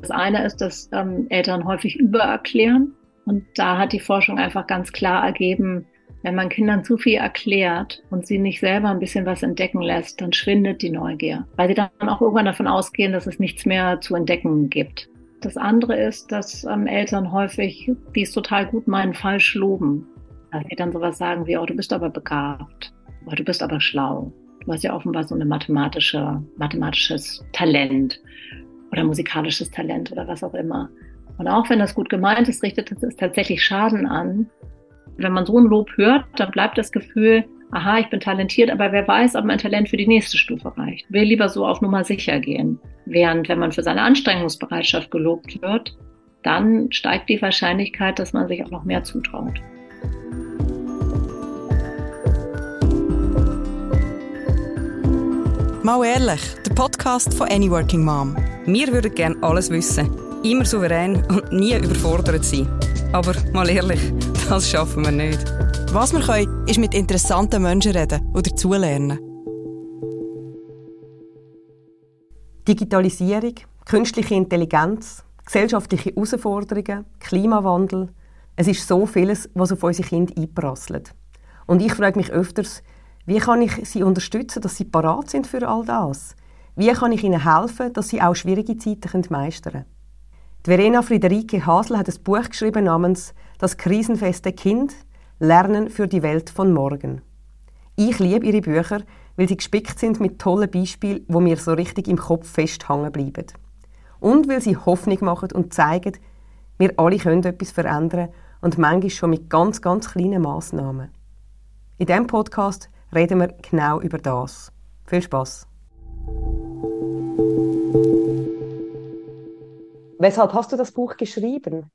Das eine ist, dass ähm, Eltern häufig übererklären. Und da hat die Forschung einfach ganz klar ergeben, wenn man Kindern zu viel erklärt und sie nicht selber ein bisschen was entdecken lässt, dann schwindet die Neugier, weil sie dann auch irgendwann davon ausgehen, dass es nichts mehr zu entdecken gibt. Das andere ist, dass ähm, Eltern häufig, die es total gut meinen, falsch loben. Dass sie dann sowas sagen wie, oh, du bist aber begabt, oh, du bist aber schlau. Du hast ja offenbar so ein mathematische, mathematisches Talent oder musikalisches Talent oder was auch immer. Und auch wenn das gut gemeint ist, richtet es tatsächlich Schaden an. Wenn man so ein Lob hört, dann bleibt das Gefühl, aha, ich bin talentiert, aber wer weiß, ob mein Talent für die nächste Stufe reicht. Will lieber so auf Nummer sicher gehen. Während wenn man für seine Anstrengungsbereitschaft gelobt wird, dann steigt die Wahrscheinlichkeit, dass man sich auch noch mehr zutraut. Mal ehrlich, der Podcast von Any Working Mom. Wir würden gerne alles wissen, immer souverän und nie überfordert sein. Aber mal ehrlich, das schaffen wir nicht. Was wir können, ist mit interessanten Menschen reden oder zulernen. Digitalisierung, künstliche Intelligenz, gesellschaftliche Herausforderungen, Klimawandel. Es ist so vieles, was auf unsere Kinder einprasselt. Und ich frage mich öfters, wie kann ich sie unterstützen, dass sie parat sind für all das? Wie kann ich ihnen helfen, dass sie auch schwierige Zeiten meistern können? Verena Friederike Hasel hat ein Buch geschrieben namens Das krisenfeste Kind – Lernen für die Welt von morgen. Ich liebe ihre Bücher, weil sie gespickt sind mit tollen Beispielen, wo mir so richtig im Kopf festhangen bleiben. Und weil sie Hoffnung machen und zeigen, wir alle können etwas verändern und manchmal schon mit ganz, ganz kleinen Massnahmen. In diesem Podcast reden wir genau über das. Viel Spaß! Weshalb hast du das Buch geschrieben?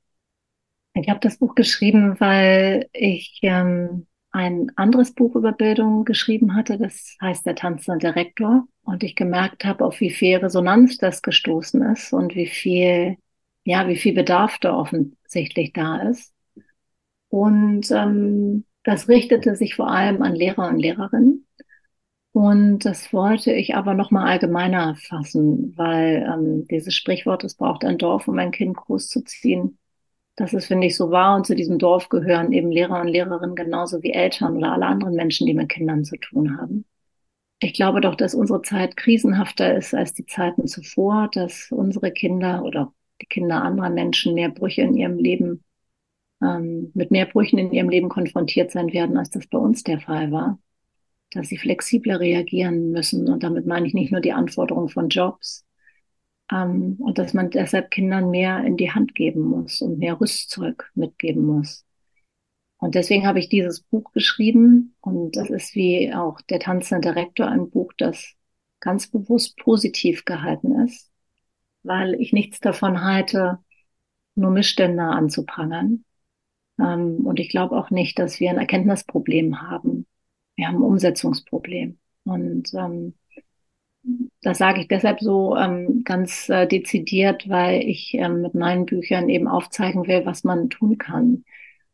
Ich habe das Buch geschrieben, weil ich ähm, ein anderes Buch über Bildung geschrieben hatte. Das heißt Der tanzende Direktor. Und ich gemerkt habe, auf wie viel Resonanz das gestoßen ist und wie viel, ja, wie viel Bedarf da offensichtlich da ist. Und ähm, das richtete sich vor allem an Lehrer und Lehrerinnen. Und das wollte ich aber nochmal allgemeiner fassen, weil ähm, dieses Sprichwort, es braucht ein Dorf, um ein Kind großzuziehen, das ist, finde ich, so wahr. Und zu diesem Dorf gehören eben Lehrer und Lehrerinnen genauso wie Eltern oder alle anderen Menschen, die mit Kindern zu tun haben. Ich glaube doch, dass unsere Zeit krisenhafter ist als die Zeiten zuvor, dass unsere Kinder oder die Kinder anderer Menschen mehr Brüche in ihrem Leben, ähm, mit mehr Brüchen in ihrem Leben konfrontiert sein werden, als das bei uns der Fall war. Dass sie flexibler reagieren müssen. Und damit meine ich nicht nur die Anforderungen von Jobs, ähm, und dass man deshalb Kindern mehr in die Hand geben muss und mehr Rüstzeug mitgeben muss. Und deswegen habe ich dieses Buch geschrieben und das ist wie auch der tanzende Direktor ein Buch, das ganz bewusst positiv gehalten ist, weil ich nichts davon halte, nur Missstände anzuprangern. Ähm, und ich glaube auch nicht, dass wir ein Erkenntnisproblem haben. Wir haben ein Umsetzungsproblem. Und ähm, das sage ich deshalb so ähm, ganz äh, dezidiert, weil ich ähm, mit meinen Büchern eben aufzeigen will, was man tun kann.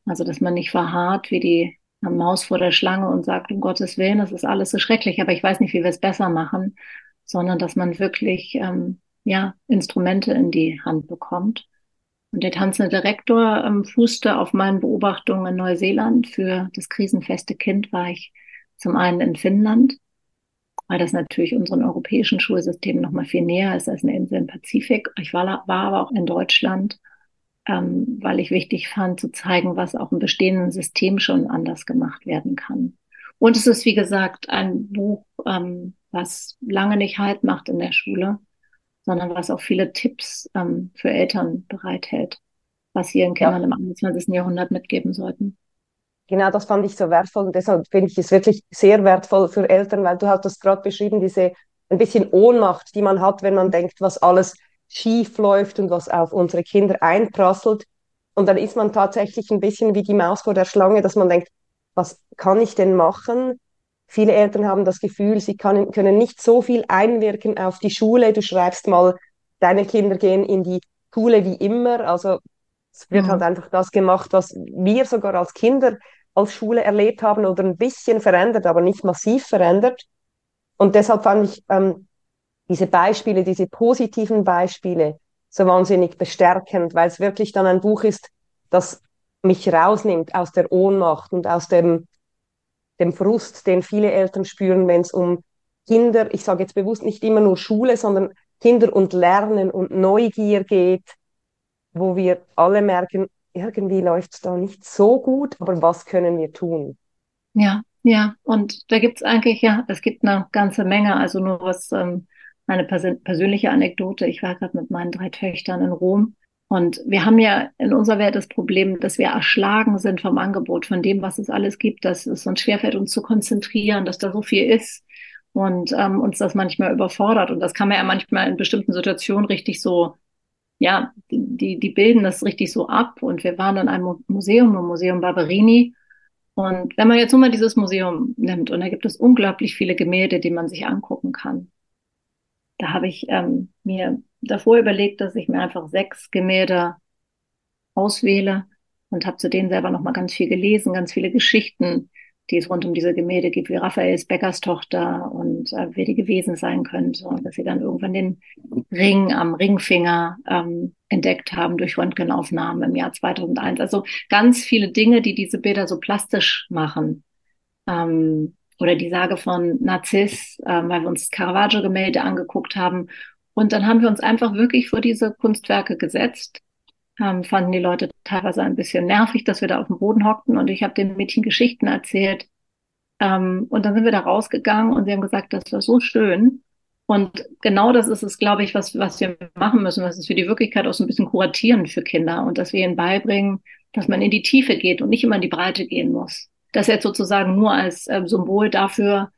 Also, dass man nicht verharrt wie die äh, Maus vor der Schlange und sagt, um Gottes Willen, das ist alles so schrecklich, aber ich weiß nicht, wie wir es besser machen, sondern dass man wirklich ähm, ja Instrumente in die Hand bekommt. Und der tanzende Direktor ähm, fußte auf meinen Beobachtungen in Neuseeland. Für das krisenfeste Kind war ich zum einen in Finnland weil das natürlich unseren europäischen Schulsystemen noch mal viel näher ist als eine Insel im Pazifik. Ich war, war aber auch in Deutschland, ähm, weil ich wichtig fand, zu zeigen, was auch im bestehenden System schon anders gemacht werden kann. Und es ist, wie gesagt, ein Buch, ähm, was lange nicht Halt macht in der Schule, sondern was auch viele Tipps ähm, für Eltern bereithält, was sie ihren Kindern ja. im 21. Jahrhundert mitgeben sollten genau das fand ich so wertvoll und deshalb finde ich es wirklich sehr wertvoll für Eltern, weil du hast das gerade beschrieben, diese ein bisschen Ohnmacht, die man hat, wenn man denkt, was alles schief läuft und was auf unsere Kinder einprasselt. Und dann ist man tatsächlich ein bisschen wie die Maus vor der Schlange, dass man denkt, was kann ich denn machen? Viele Eltern haben das Gefühl, sie kann, können nicht so viel einwirken auf die Schule. Du schreibst mal, deine Kinder gehen in die Schule wie immer. Also es wird mhm. halt einfach das gemacht, was wir sogar als Kinder als Schule erlebt haben oder ein bisschen verändert, aber nicht massiv verändert. Und deshalb fand ich ähm, diese Beispiele, diese positiven Beispiele so wahnsinnig bestärkend, weil es wirklich dann ein Buch ist, das mich rausnimmt aus der Ohnmacht und aus dem, dem Frust, den viele Eltern spüren, wenn es um Kinder, ich sage jetzt bewusst nicht immer nur Schule, sondern Kinder und Lernen und Neugier geht, wo wir alle merken, irgendwie läuft es da nicht so gut, aber was können wir tun? Ja, ja, und da gibt's eigentlich, ja, es gibt eine ganze Menge, also nur was, ähm, eine pers persönliche Anekdote. Ich war gerade mit meinen drei Töchtern in Rom und wir haben ja in unserer Welt das Problem, dass wir erschlagen sind vom Angebot, von dem, was es alles gibt, dass es uns schwerfällt, uns zu konzentrieren, dass da so viel ist und ähm, uns das manchmal überfordert. Und das kann man ja manchmal in bestimmten Situationen richtig so, ja, die, die bilden das richtig so ab. Und wir waren in einem Museum, im Museum Barberini. Und wenn man jetzt nur mal dieses Museum nimmt, und da gibt es unglaublich viele Gemälde, die man sich angucken kann. Da habe ich ähm, mir davor überlegt, dass ich mir einfach sechs Gemälde auswähle und habe zu denen selber noch mal ganz viel gelesen, ganz viele Geschichten die es rund um diese Gemälde gibt, wie Raphaels Bäckerstochter und äh, wer die gewesen sein könnte. Und dass sie dann irgendwann den Ring am Ringfinger ähm, entdeckt haben durch Röntgenaufnahmen im Jahr 2001. Also ganz viele Dinge, die diese Bilder so plastisch machen. Ähm, oder die Sage von Narziss, äh, weil wir uns Caravaggio-Gemälde angeguckt haben. Und dann haben wir uns einfach wirklich vor diese Kunstwerke gesetzt ähm, fanden die Leute teilweise ein bisschen nervig, dass wir da auf dem Boden hockten und ich habe den Mädchen Geschichten erzählt. Ähm, und dann sind wir da rausgegangen und sie haben gesagt, das war so schön. Und genau das ist es, glaube ich, was, was wir machen müssen, was ist für die Wirklichkeit auch so ein bisschen kuratieren für Kinder und dass wir ihnen beibringen, dass man in die Tiefe geht und nicht immer in die Breite gehen muss. Das jetzt sozusagen nur als äh, Symbol dafür,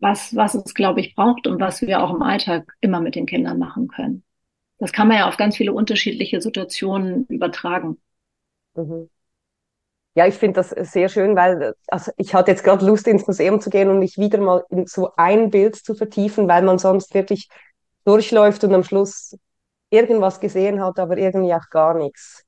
was, was es, glaube ich, braucht und was wir auch im Alltag immer mit den Kindern machen können. Das kann man ja auf ganz viele unterschiedliche Situationen übertragen. Mhm. Ja, ich finde das sehr schön, weil also ich hatte jetzt gerade Lust, ins Museum zu gehen und mich wieder mal in so ein Bild zu vertiefen, weil man sonst wirklich durchläuft und am Schluss irgendwas gesehen hat, aber irgendwie auch gar nichts.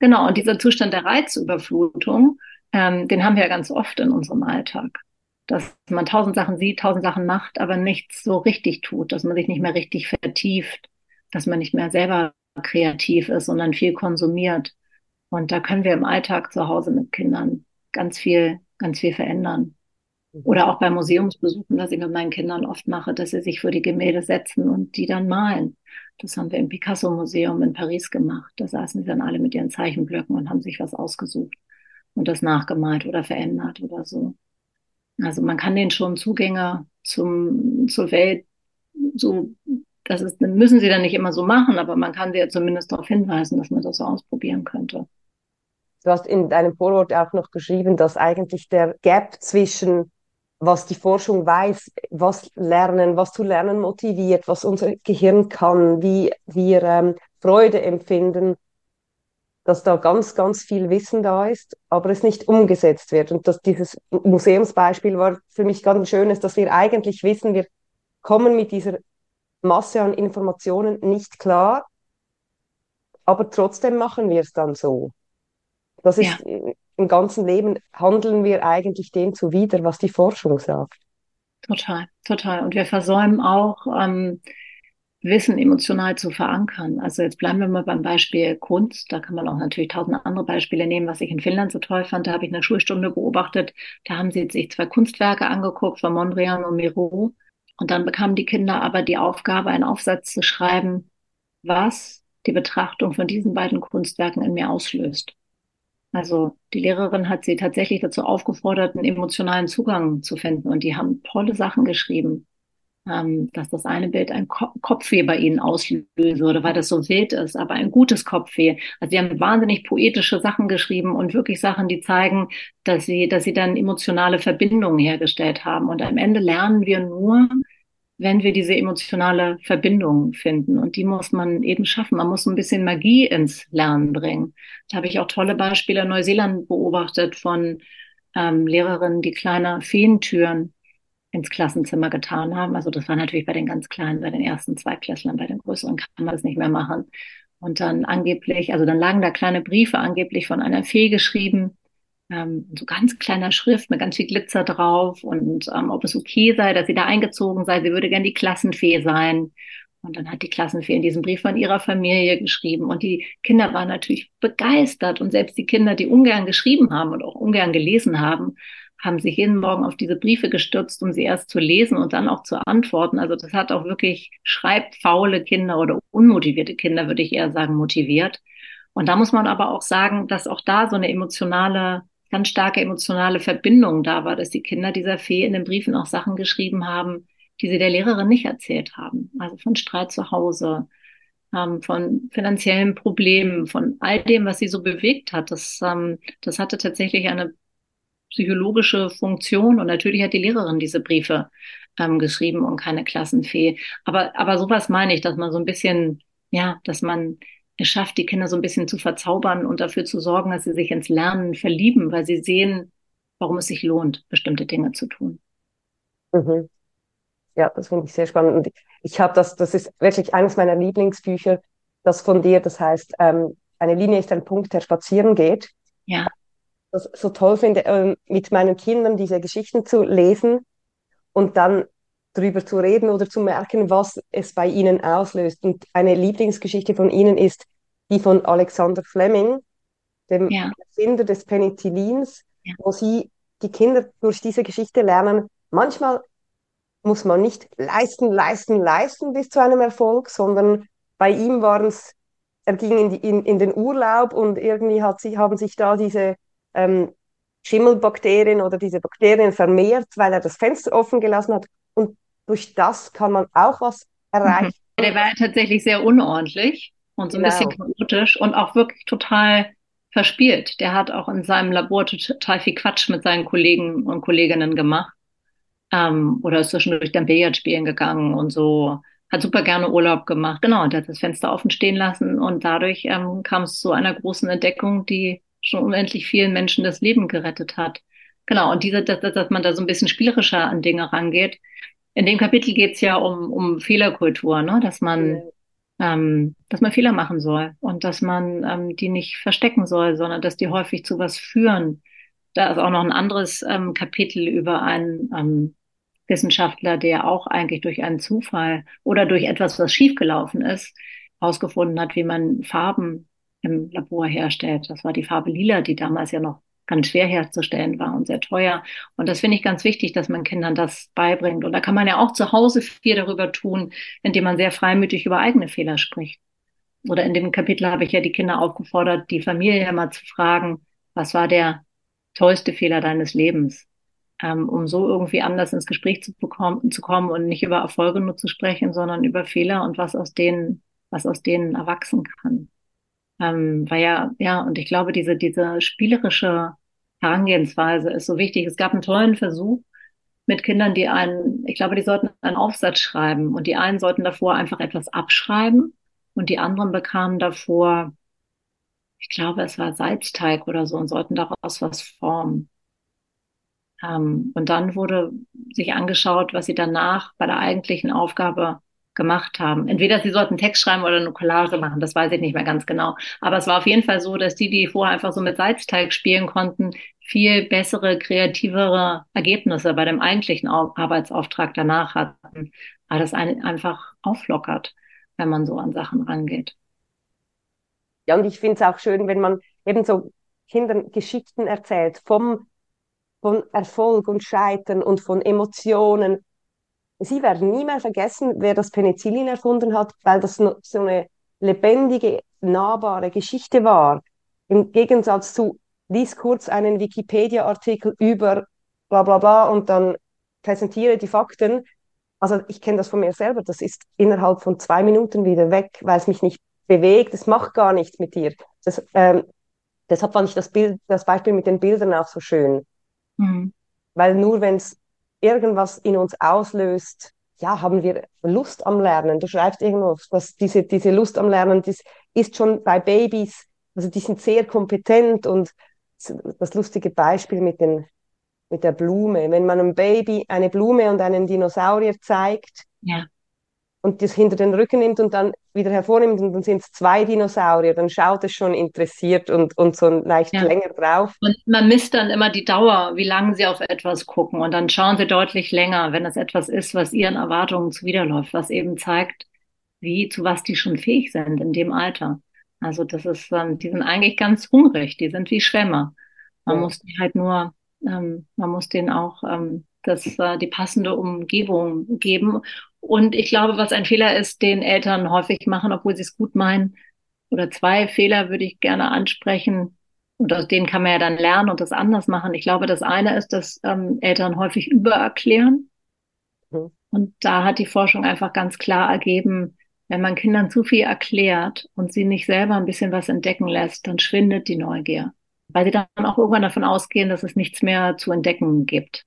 Genau, und dieser Zustand der Reizüberflutung, ähm, den haben wir ja ganz oft in unserem Alltag. Dass man tausend Sachen sieht, tausend Sachen macht, aber nichts so richtig tut, dass man sich nicht mehr richtig vertieft dass man nicht mehr selber kreativ ist, sondern viel konsumiert. Und da können wir im Alltag zu Hause mit Kindern ganz viel, ganz viel verändern. Mhm. Oder auch bei Museumsbesuchen, dass ich mit meinen Kindern oft mache, dass sie sich für die Gemälde setzen und die dann malen. Das haben wir im Picasso-Museum in Paris gemacht. Da saßen sie dann alle mit ihren Zeichenblöcken und haben sich was ausgesucht und das nachgemalt oder verändert oder so. Also man kann denen schon Zugänge zum, zur Welt so das ist, müssen sie dann nicht immer so machen, aber man kann sie ja zumindest darauf hinweisen, dass man das so ausprobieren könnte. Du hast in deinem Vorwort auch noch geschrieben, dass eigentlich der Gap zwischen was die Forschung weiß, was lernen, was zu lernen motiviert, was unser Gehirn kann, wie wir ähm, Freude empfinden, dass da ganz, ganz viel Wissen da ist, aber es nicht umgesetzt wird. Und dass dieses Museumsbeispiel war für mich ganz schön, ist, dass wir eigentlich wissen, wir kommen mit dieser Masse an Informationen nicht klar, aber trotzdem machen wir es dann so. Das ist ja. im ganzen Leben handeln wir eigentlich dem zuwider, was die Forschung sagt. Total, total. Und wir versäumen auch, ähm, Wissen emotional zu verankern. Also jetzt bleiben wir mal beim Beispiel Kunst. Da kann man auch natürlich tausend andere Beispiele nehmen, was ich in Finnland so toll fand. Da habe ich eine Schulstunde beobachtet. Da haben sie sich zwei Kunstwerke angeguckt von Mondrian und Miro. Und dann bekamen die Kinder aber die Aufgabe, einen Aufsatz zu schreiben, was die Betrachtung von diesen beiden Kunstwerken in mir auslöst. Also die Lehrerin hat sie tatsächlich dazu aufgefordert, einen emotionalen Zugang zu finden. Und die haben tolle Sachen geschrieben, ähm, dass das eine Bild ein Ko Kopfweh bei ihnen auslösen würde, weil das so wild ist, aber ein gutes Kopfweh. Also sie haben wahnsinnig poetische Sachen geschrieben und wirklich Sachen, die zeigen, dass sie, dass sie dann emotionale Verbindungen hergestellt haben. Und am Ende lernen wir nur, wenn wir diese emotionale Verbindung finden. Und die muss man eben schaffen. Man muss ein bisschen Magie ins Lernen bringen. Da habe ich auch tolle Beispiele in Neuseeland beobachtet von ähm, Lehrerinnen, die kleine Feentüren ins Klassenzimmer getan haben. Also das war natürlich bei den ganz Kleinen, bei den ersten zwei Klässlern, bei den größeren kann man das nicht mehr machen. Und dann angeblich, also dann lagen da kleine Briefe angeblich von einer Fee geschrieben, ähm, so ganz kleiner Schrift mit ganz viel Glitzer drauf und ähm, ob es okay sei, dass sie da eingezogen sei. Sie würde gern die Klassenfee sein. Und dann hat die Klassenfee diesen Brief von ihrer Familie geschrieben. Und die Kinder waren natürlich begeistert. Und selbst die Kinder, die ungern geschrieben haben und auch ungern gelesen haben, haben sich jeden Morgen auf diese Briefe gestürzt, um sie erst zu lesen und dann auch zu antworten. Also das hat auch wirklich schreibfaule Kinder oder unmotivierte Kinder, würde ich eher sagen, motiviert. Und da muss man aber auch sagen, dass auch da so eine emotionale, ganz starke emotionale Verbindung da war, dass die Kinder dieser Fee in den Briefen auch Sachen geschrieben haben, die sie der Lehrerin nicht erzählt haben. Also von Streit zu Hause, ähm, von finanziellen Problemen, von all dem, was sie so bewegt hat. Das, ähm, das hatte tatsächlich eine psychologische Funktion und natürlich hat die Lehrerin diese Briefe ähm, geschrieben und keine Klassenfee. Aber, aber sowas meine ich, dass man so ein bisschen, ja, dass man es schafft, die Kinder so ein bisschen zu verzaubern und dafür zu sorgen, dass sie sich ins Lernen verlieben, weil sie sehen, warum es sich lohnt, bestimmte Dinge zu tun. Mhm. Ja, das finde ich sehr spannend. Und ich habe das, das ist wirklich eines meiner Lieblingsbücher, das von dir, das heißt, ähm, eine Linie ist ein Punkt, der spazieren geht. Ja. Das so toll finde, ähm, mit meinen Kindern diese Geschichten zu lesen und dann drüber zu reden oder zu merken, was es bei ihnen auslöst. Und eine Lieblingsgeschichte von ihnen ist die von Alexander Fleming, dem ja. Erfinder des Penicillins, ja. wo sie die Kinder durch diese Geschichte lernen, manchmal muss man nicht leisten, leisten, leisten bis zu einem Erfolg, sondern bei ihm waren es, er ging in, die, in, in den Urlaub und irgendwie hat sie, haben sich da diese ähm, Schimmelbakterien oder diese Bakterien vermehrt, weil er das Fenster offen gelassen hat. Und durch das kann man auch was erreichen. Der war ja tatsächlich sehr unordentlich und so ein genau. bisschen chaotisch und auch wirklich total verspielt. Der hat auch in seinem Labor total viel Quatsch mit seinen Kollegen und Kolleginnen gemacht ähm, oder ist zwischendurch dann Billard spielen gegangen und so. Hat super gerne Urlaub gemacht. Genau, und hat das Fenster offen stehen lassen und dadurch ähm, kam es zu einer großen Entdeckung, die schon unendlich vielen Menschen das Leben gerettet hat. Genau, und diese, dass, dass man da so ein bisschen spielerischer an Dinge rangeht. In dem Kapitel geht es ja um, um Fehlerkultur, ne? dass man ähm, dass man Fehler machen soll und dass man ähm, die nicht verstecken soll, sondern dass die häufig zu was führen. Da ist auch noch ein anderes ähm, Kapitel über einen ähm, Wissenschaftler, der auch eigentlich durch einen Zufall oder durch etwas, was schiefgelaufen ist, herausgefunden hat, wie man Farben im Labor herstellt. Das war die Farbe Lila, die damals ja noch ganz schwer herzustellen war und sehr teuer. Und das finde ich ganz wichtig, dass man Kindern das beibringt. Und da kann man ja auch zu Hause viel darüber tun, indem man sehr freimütig über eigene Fehler spricht. Oder in dem Kapitel habe ich ja die Kinder aufgefordert, die Familie mal zu fragen, was war der tollste Fehler deines Lebens? ähm, um so irgendwie anders ins Gespräch zu, bekommen, zu kommen und nicht über Erfolge nur zu sprechen, sondern über Fehler und was aus denen, was aus denen erwachsen kann. Ähm, weil ja, ja, und ich glaube, diese, diese spielerische Herangehensweise ist so wichtig. Es gab einen tollen Versuch mit Kindern, die einen, ich glaube, die sollten einen Aufsatz schreiben und die einen sollten davor einfach etwas abschreiben und die anderen bekamen davor, ich glaube, es war Salzteig oder so und sollten daraus was formen. Ähm, und dann wurde sich angeschaut, was sie danach bei der eigentlichen Aufgabe gemacht haben. Entweder sie sollten Text schreiben oder eine Collage machen, das weiß ich nicht mehr ganz genau. Aber es war auf jeden Fall so, dass die, die vorher einfach so mit Salzteig spielen konnten, viel bessere, kreativere Ergebnisse bei dem eigentlichen Arbeitsauftrag danach hatten, weil das einen einfach auflockert, wenn man so an Sachen rangeht. Ja, und ich finde es auch schön, wenn man eben so Kindern Geschichten erzählt vom von Erfolg und Scheitern und von Emotionen. Sie werden nie mehr vergessen, wer das Penicillin erfunden hat, weil das so eine lebendige, nahbare Geschichte war. Im Gegensatz zu, lies kurz einen Wikipedia-Artikel über bla bla bla und dann präsentiere die Fakten. Also ich kenne das von mir selber, das ist innerhalb von zwei Minuten wieder weg, weil es mich nicht bewegt, es macht gar nichts mit dir. Das, ähm, deshalb fand ich das, Bild, das Beispiel mit den Bildern auch so schön. Mhm. Weil nur wenn es irgendwas in uns auslöst, ja, haben wir Lust am Lernen. Du schreibst irgendwo, was diese, diese Lust am Lernen, das ist schon bei Babys, also die sind sehr kompetent und das lustige Beispiel mit den, mit der Blume. Wenn man einem Baby eine Blume und einen Dinosaurier zeigt, ja und das hinter den Rücken nimmt und dann wieder hervornimmt und dann sind es zwei Dinosaurier, dann schaut es schon interessiert und, und so leicht ja. länger drauf. Und man misst dann immer die Dauer, wie lange sie auf etwas gucken und dann schauen sie deutlich länger, wenn es etwas ist, was ihren Erwartungen zuwiderläuft, was eben zeigt, wie, zu was die schon fähig sind in dem Alter. Also das ist, ähm, die sind eigentlich ganz hungrig, die sind wie Schwämme. Man ja. muss die halt nur, ähm, man muss denen auch ähm, das, äh, die passende Umgebung geben. Und ich glaube, was ein Fehler ist, den Eltern häufig machen, obwohl sie es gut meinen, oder zwei Fehler würde ich gerne ansprechen. Und aus denen kann man ja dann lernen und das anders machen. Ich glaube, das eine ist, dass ähm, Eltern häufig übererklären. Mhm. Und da hat die Forschung einfach ganz klar ergeben, wenn man Kindern zu viel erklärt und sie nicht selber ein bisschen was entdecken lässt, dann schwindet die Neugier. Weil sie dann auch irgendwann davon ausgehen, dass es nichts mehr zu entdecken gibt.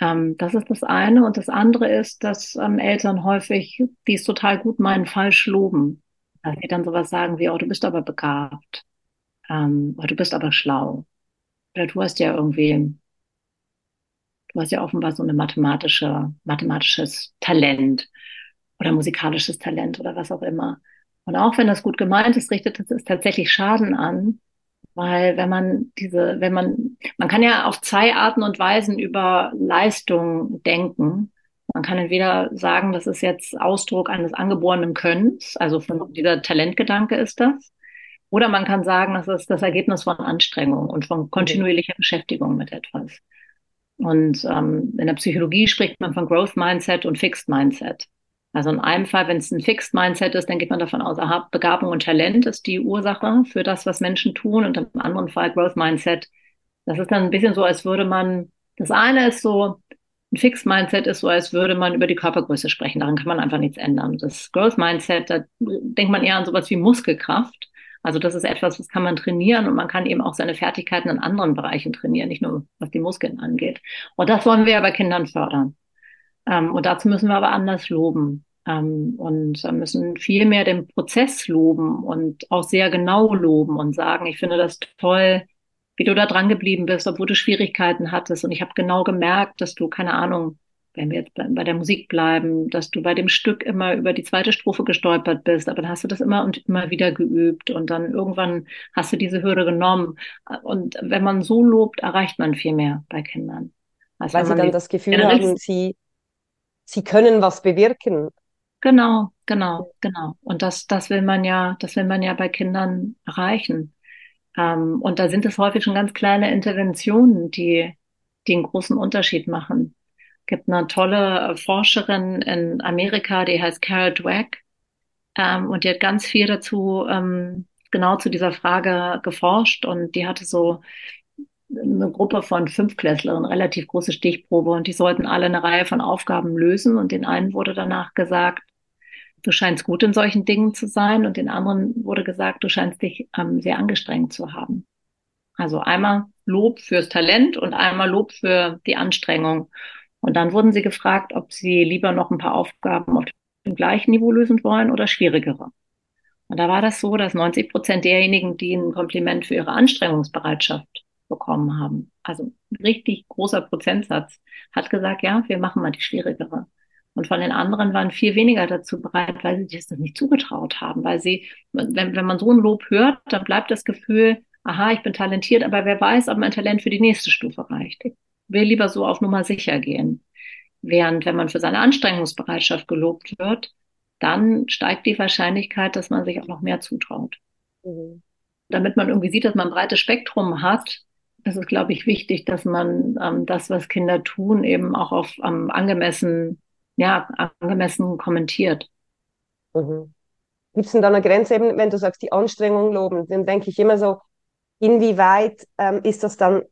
Ähm, das ist das eine. Und das andere ist, dass ähm, Eltern häufig, die es total gut meinen, falsch loben. Dass sie dann sowas sagen wie, oh, du bist aber begabt. Ähm, oder du bist aber schlau. Oder du hast ja irgendwie, du hast ja offenbar so eine mathematische, mathematisches Talent oder musikalisches Talent oder was auch immer. Und auch wenn das gut gemeint ist, richtet es tatsächlich Schaden an, weil wenn man diese, wenn man, man kann ja auf zwei Arten und Weisen über Leistung denken. Man kann entweder sagen, das ist jetzt Ausdruck eines angeborenen Könnens, also von dieser Talentgedanke ist das. Oder man kann sagen, das ist das Ergebnis von Anstrengung und von kontinuierlicher Beschäftigung mit etwas. Und ähm, in der Psychologie spricht man von Growth Mindset und Fixed Mindset. Also in einem Fall, wenn es ein Fixed Mindset ist, dann geht man davon aus, aha, Begabung und Talent ist die Ursache für das, was Menschen tun. Und im anderen Fall Growth Mindset. Das ist dann ein bisschen so, als würde man, das eine ist so, ein Fixed Mindset ist so, als würde man über die Körpergröße sprechen. Daran kann man einfach nichts ändern. Das Growth Mindset, da denkt man eher an sowas wie Muskelkraft. Also das ist etwas, das kann man trainieren und man kann eben auch seine Fertigkeiten in anderen Bereichen trainieren, nicht nur was die Muskeln angeht. Und das wollen wir ja bei Kindern fördern. Ähm, und dazu müssen wir aber anders loben. Ähm, und müssen viel mehr den Prozess loben und auch sehr genau loben und sagen, ich finde das toll, wie du da dran geblieben bist, obwohl du Schwierigkeiten hattest. Und ich habe genau gemerkt, dass du, keine Ahnung, wenn wir jetzt bei der Musik bleiben, dass du bei dem Stück immer über die zweite Strophe gestolpert bist, aber dann hast du das immer und immer wieder geübt und dann irgendwann hast du diese Hürde genommen. Und wenn man so lobt, erreicht man viel mehr bei Kindern. Also Weil sie dann das Gefühl haben, sie sie können was bewirken. Genau, genau, genau. Und das, das will man ja, das will man ja bei Kindern erreichen. Ähm, und da sind es häufig schon ganz kleine Interventionen, die, die einen großen Unterschied machen. Es gibt eine tolle Forscherin in Amerika, die heißt Carol Dweck. Ähm, und die hat ganz viel dazu, ähm, genau zu dieser Frage geforscht und die hatte so eine Gruppe von Fünfklässlerinnen, relativ große Stichprobe, und die sollten alle eine Reihe von Aufgaben lösen. Und den einen wurde danach gesagt, du scheinst gut in solchen Dingen zu sein, und den anderen wurde gesagt, du scheinst dich ähm, sehr angestrengt zu haben. Also einmal Lob fürs Talent und einmal Lob für die Anstrengung. Und dann wurden sie gefragt, ob sie lieber noch ein paar Aufgaben auf dem gleichen Niveau lösen wollen oder schwierigere. Und da war das so, dass 90 Prozent derjenigen, die ein Kompliment für ihre Anstrengungsbereitschaft bekommen haben. Also ein richtig großer Prozentsatz hat gesagt, ja, wir machen mal die schwierigere. Und von den anderen waren viel weniger dazu bereit, weil sie sich das nicht zugetraut haben, weil sie, wenn, wenn man so ein Lob hört, dann bleibt das Gefühl, aha, ich bin talentiert, aber wer weiß, ob mein Talent für die nächste Stufe reicht. Ich will lieber so auf Nummer sicher gehen. Während wenn man für seine Anstrengungsbereitschaft gelobt wird, dann steigt die Wahrscheinlichkeit, dass man sich auch noch mehr zutraut. Mhm. Damit man irgendwie sieht, dass man ein breites Spektrum hat, es ist, glaube ich, wichtig, dass man ähm, das, was Kinder tun, eben auch auf ähm, angemessen, ja, angemessen kommentiert. Mhm. Gibt es denn da eine Grenze, eben, wenn du sagst, die Anstrengung loben, dann denke ich immer so, inwieweit ähm, ist das dann,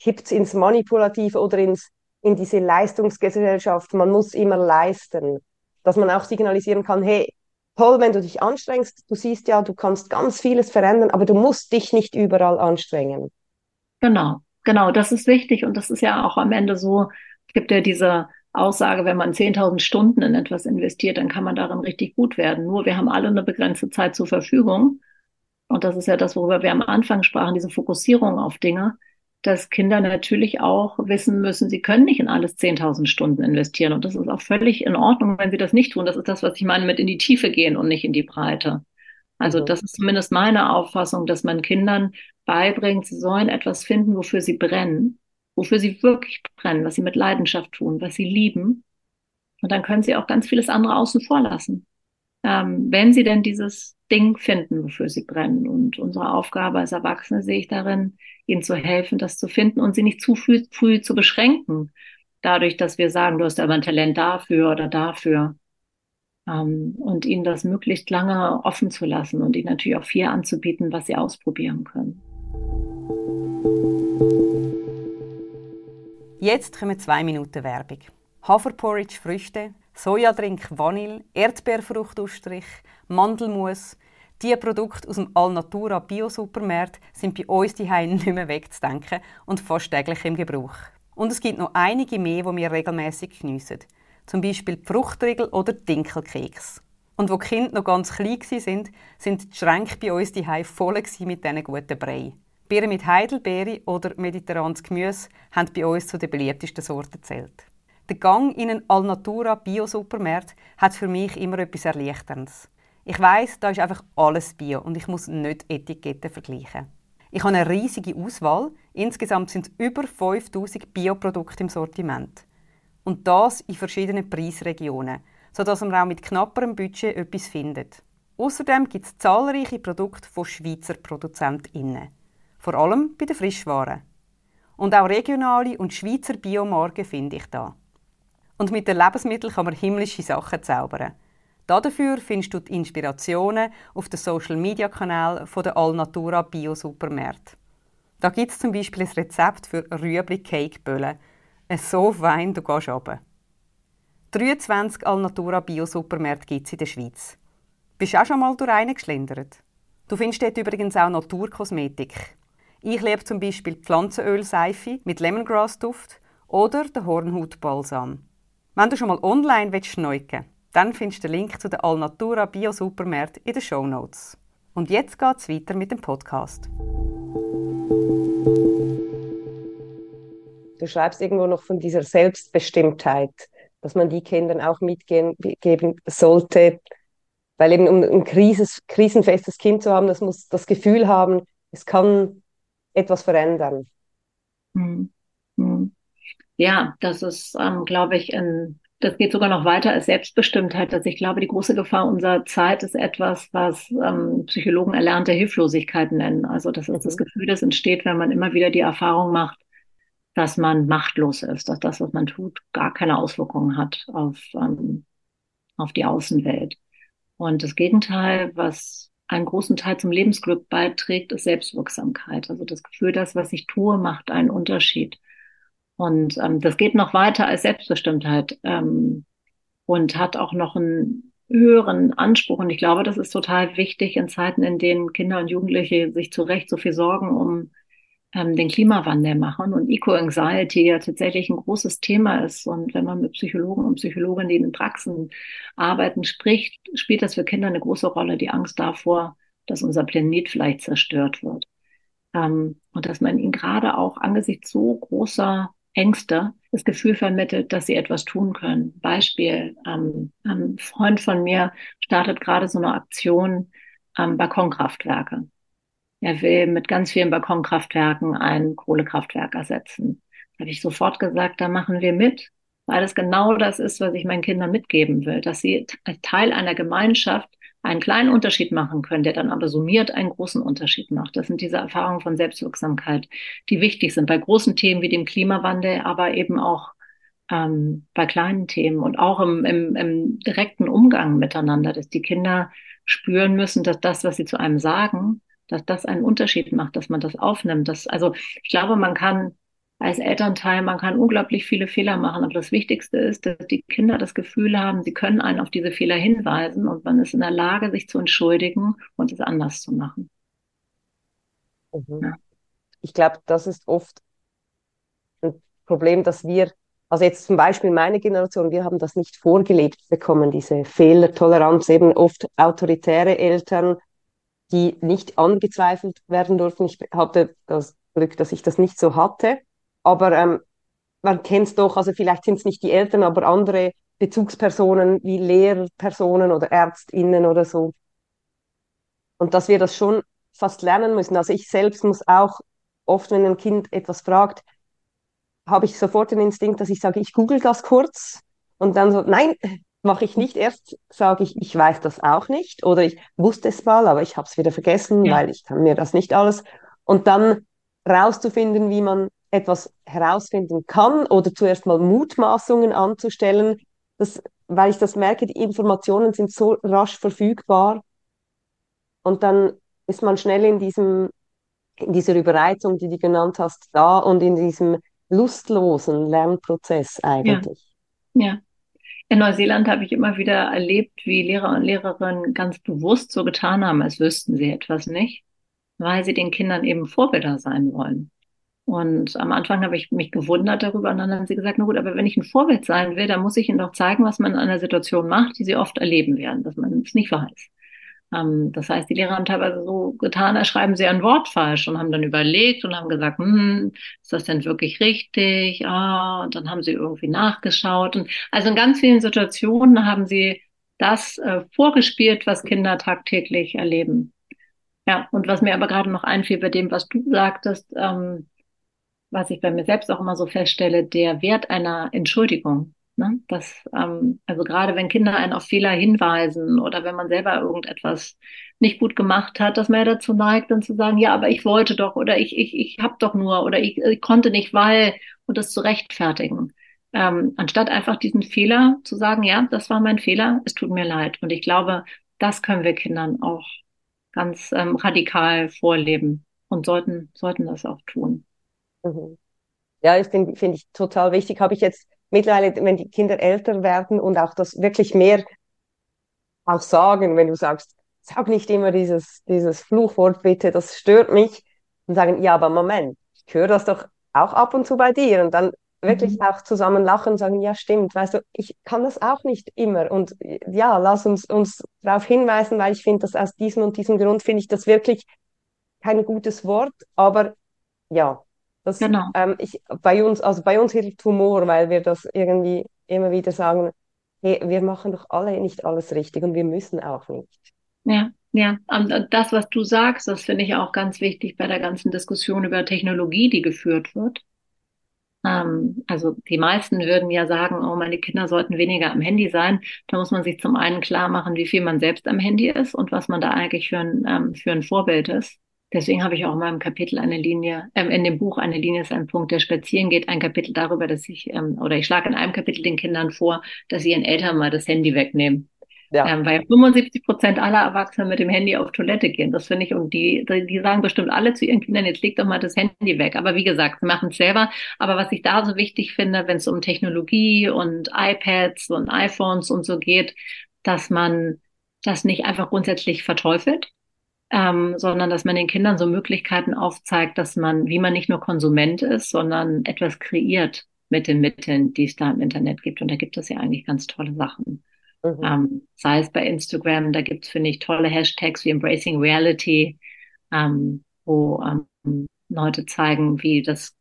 kippt es ins Manipulative oder ins, in diese Leistungsgesellschaft, man muss immer leisten, dass man auch signalisieren kann, hey, toll, wenn du dich anstrengst, du siehst ja, du kannst ganz vieles verändern, aber du musst dich nicht überall anstrengen. Genau, genau, das ist wichtig und das ist ja auch am Ende so, es gibt ja diese Aussage, wenn man 10.000 Stunden in etwas investiert, dann kann man darin richtig gut werden. Nur wir haben alle eine begrenzte Zeit zur Verfügung. Und das ist ja das, worüber wir am Anfang sprachen, diese Fokussierung auf Dinge, dass Kinder natürlich auch wissen müssen, sie können nicht in alles 10.000 Stunden investieren. Und das ist auch völlig in Ordnung, wenn sie das nicht tun. Das ist das, was ich meine mit in die Tiefe gehen und nicht in die Breite. Also mhm. das ist zumindest meine Auffassung, dass man Kindern beibringt, sie sollen etwas finden, wofür sie brennen, wofür sie wirklich brennen, was sie mit Leidenschaft tun, was sie lieben. Und dann können sie auch ganz vieles andere außen vor lassen. ähm, wenn sie denn dieses Ding finden, wofür sie brennen. Und unsere Aufgabe als Erwachsene sehe ich darin, ihnen zu helfen, das zu finden und sie nicht zu früh, früh zu beschränken. Dadurch, dass wir sagen, du hast aber ein Talent dafür oder dafür. Ähm, und ihnen das möglichst lange offen zu lassen und ihnen natürlich auch viel anzubieten, was sie ausprobieren können. Jetzt kommen zwei Minuten Werbung. Haferporridge Früchte, Sojadrink Vanille, Erdbeerfruchtausstrich, Mandelmus. Diese Produkte aus dem Alnatura Bio-Supermarkt sind bei uns die nicht mehr wegzudenken und fast täglich im Gebrauch. Und es gibt noch einige mehr, die wir regelmäßig geniessen. Zum Beispiel die Fruchtriegel oder Dinkelkeks. Und wo die Kinder noch ganz klein waren, sind die Schränke bei uns die voll mit diesen guten Brei. Bier mit Heidelbeere oder mediterranes Gemüse haben bei uns zu den beliebtesten Sorten gezählt. Der Gang in einen Alnatura Bio-Supermarkt hat für mich immer etwas Erleichterndes. Ich weiß, da ist einfach alles Bio und ich muss nicht Etiketten vergleichen. Ich habe eine riesige Auswahl. Insgesamt sind es über 5000 Bioprodukte im Sortiment. Und das in verschiedenen Preisregionen, sodass man auch mit knapperem Budget etwas findet. Außerdem gibt es zahlreiche Produkte von Schweizer ProduzentInnen vor allem bei den Frischwaren. Und auch regionale und Schweizer Biomarken finde ich da. Und mit den Lebensmitteln kann man himmlische Sachen zaubern. Dafür findest du die Inspirationen auf den Social Media Kanal der Alnatura Bio Supermärkte. Da gibt es zum Beispiel ein Rezept für Rüebli Cake Böllen. So fein, du gehst runter. 23 Alnatura Bio Supermärkte gibt es in der Schweiz. Bist du auch schon mal durch einen geschlendert? Du findest dort übrigens auch Naturkosmetik. Ich liebe zum Beispiel Pflanzenölseife mit Lemongrass-Duft oder den Hornhautbalsam. Wenn du schon mal online willst schneiden dann findest du den Link zu den Alnatura Bio Supermärkten in den Show Notes. Und jetzt geht's weiter mit dem Podcast. Du schreibst irgendwo noch von dieser Selbstbestimmtheit, dass man die Kindern auch mitgeben sollte, weil eben um ein krises, krisenfestes Kind zu haben, das muss das Gefühl haben, es kann etwas verändern. Hm. Hm. Ja, das ist, ähm, glaube ich, ein, das geht sogar noch weiter als Selbstbestimmtheit. Also ich glaube, die große Gefahr unserer Zeit ist etwas, was ähm, Psychologen erlernte Hilflosigkeit nennen. Also das ist das mhm. Gefühl, das entsteht, wenn man immer wieder die Erfahrung macht, dass man machtlos ist, dass das, was man tut, gar keine Auswirkungen hat auf, ähm, auf die Außenwelt. Und das Gegenteil, was einen großen Teil zum Lebensglück beiträgt, ist Selbstwirksamkeit. Also das Gefühl, das, was ich tue, macht einen Unterschied. Und ähm, das geht noch weiter als Selbstbestimmtheit ähm, und hat auch noch einen höheren Anspruch. Und ich glaube, das ist total wichtig in Zeiten, in denen Kinder und Jugendliche sich zu Recht so viel Sorgen um ähm, den Klimawandel machen und Eco-Anxiety ja tatsächlich ein großes Thema ist. Und wenn man mit Psychologen und Psychologinnen, die in Praxen arbeiten, spricht, spielt das für Kinder eine große Rolle, die Angst davor, dass unser Planet vielleicht zerstört wird. Ähm, und dass man ihnen gerade auch angesichts so großer Ängste das Gefühl vermittelt, dass sie etwas tun können. Beispiel, ähm, ein Freund von mir startet gerade so eine Aktion ähm, Balkonkraftwerke. Er will mit ganz vielen Balkonkraftwerken ein Kohlekraftwerk ersetzen. Da habe ich sofort gesagt, da machen wir mit, weil das genau das ist, was ich meinen Kindern mitgeben will, dass sie als Teil einer Gemeinschaft einen kleinen Unterschied machen können, der dann aber summiert einen großen Unterschied macht. Das sind diese Erfahrungen von Selbstwirksamkeit, die wichtig sind bei großen Themen wie dem Klimawandel, aber eben auch ähm, bei kleinen Themen und auch im, im, im direkten Umgang miteinander, dass die Kinder spüren müssen, dass das, was sie zu einem sagen, dass das einen Unterschied macht, dass man das aufnimmt. Das, also ich glaube, man kann als Elternteil, man kann unglaublich viele Fehler machen, aber das Wichtigste ist, dass die Kinder das Gefühl haben, sie können einen auf diese Fehler hinweisen und man ist in der Lage, sich zu entschuldigen und es anders zu machen. Mhm. Ja. Ich glaube, das ist oft ein Problem, dass wir, also jetzt zum Beispiel meine Generation, wir haben das nicht vorgelebt bekommen, diese Fehlertoleranz, eben oft autoritäre Eltern, die nicht angezweifelt werden durften. Ich hatte das Glück, dass ich das nicht so hatte. Aber ähm, man kennt es doch, also vielleicht sind es nicht die Eltern, aber andere Bezugspersonen wie Lehrpersonen oder Ärztinnen oder so. Und dass wir das schon fast lernen müssen. Also ich selbst muss auch oft, wenn ein Kind etwas fragt, habe ich sofort den Instinkt, dass ich sage, ich google das kurz und dann so, nein, mache ich nicht. Erst sage ich, ich weiß das auch nicht oder ich wusste es mal, aber ich habe es wieder vergessen, ja. weil ich kann mir das nicht alles. Und dann rauszufinden, wie man etwas herausfinden kann oder zuerst mal Mutmaßungen anzustellen, das, weil ich das merke, die Informationen sind so rasch verfügbar und dann ist man schnell in diesem in dieser Überreizung, die du genannt hast, da und in diesem lustlosen Lernprozess eigentlich. Ja. ja. In Neuseeland habe ich immer wieder erlebt, wie Lehrer und Lehrerinnen ganz bewusst so getan haben, als wüssten sie etwas nicht, weil sie den Kindern eben Vorbilder sein wollen. Und am Anfang habe ich mich gewundert darüber und dann haben sie gesagt, na gut, aber wenn ich ein Vorbild sein will, dann muss ich ihnen doch zeigen, was man in einer Situation macht, die sie oft erleben werden, dass man es nicht weiß. Ähm, das heißt, die Lehrer haben teilweise so getan, als schreiben sie ein Wort falsch und haben dann überlegt und haben gesagt, hm, ist das denn wirklich richtig? Ah, und dann haben sie irgendwie nachgeschaut. Und also in ganz vielen Situationen haben sie das äh, vorgespielt, was Kinder tagtäglich erleben. Ja, und was mir aber gerade noch einfiel bei dem, was du sagtest, ähm, was ich bei mir selbst auch immer so feststelle, der Wert einer Entschuldigung. Ne? Das, ähm, also gerade wenn Kinder einen auf Fehler hinweisen oder wenn man selber irgendetwas nicht gut gemacht hat, dass man ja dazu neigt, dann zu sagen, ja, aber ich wollte doch oder ich, ich, ich hab doch nur oder ich, ich konnte nicht, weil und das zu rechtfertigen. Ähm, anstatt einfach diesen Fehler zu sagen, ja, das war mein Fehler, es tut mir leid. Und ich glaube, das können wir Kindern auch ganz ähm, radikal vorleben und sollten, sollten das auch tun. Mhm. Ja, ich finde finde ich total wichtig. Habe ich jetzt mittlerweile, wenn die Kinder älter werden und auch das wirklich mehr auch sagen, wenn du sagst, sag nicht immer dieses, dieses Fluchwort bitte, das stört mich. Und sagen, ja, aber Moment, ich höre das doch auch ab und zu bei dir. Und dann wirklich mhm. auch zusammen lachen und sagen, ja, stimmt, weißt du, ich kann das auch nicht immer. Und ja, lass uns, uns darauf hinweisen, weil ich finde, dass aus diesem und diesem Grund finde ich das wirklich kein gutes Wort, aber ja, das, genau. Ähm, ich, bei uns, also bei uns hilft Humor, weil wir das irgendwie immer wieder sagen, hey, wir machen doch alle nicht alles richtig und wir müssen auch nicht. Ja, ja. Und das, was du sagst, das finde ich auch ganz wichtig bei der ganzen Diskussion über Technologie, die geführt wird. Ähm, also die meisten würden ja sagen, oh, meine Kinder sollten weniger am Handy sein. Da muss man sich zum einen klar machen, wie viel man selbst am Handy ist und was man da eigentlich für ein, ähm, für ein Vorbild ist. Deswegen habe ich auch in meinem Kapitel eine Linie, äh, in dem Buch eine Linie ist ein Punkt, der spazieren geht, ein Kapitel darüber, dass ich, ähm, oder ich schlage in einem Kapitel den Kindern vor, dass sie ihren Eltern mal das Handy wegnehmen. Ja. Ähm, weil 75 Prozent aller Erwachsenen mit dem Handy auf Toilette gehen. Das finde ich, und die, die sagen bestimmt alle zu ihren Kindern, jetzt leg doch mal das Handy weg. Aber wie gesagt, sie machen es selber. Aber was ich da so wichtig finde, wenn es um Technologie und iPads und iPhones und so geht, dass man das nicht einfach grundsätzlich verteufelt, ähm, sondern dass man den Kindern so Möglichkeiten aufzeigt, dass man, wie man nicht nur Konsument ist, sondern etwas kreiert mit den Mitteln, die es da im Internet gibt. Und da gibt es ja eigentlich ganz tolle Sachen. Mhm. Ähm, sei es bei Instagram, da gibt es, finde ich, tolle Hashtags wie Embracing Reality, ähm, wo ähm, Leute zeigen, wie das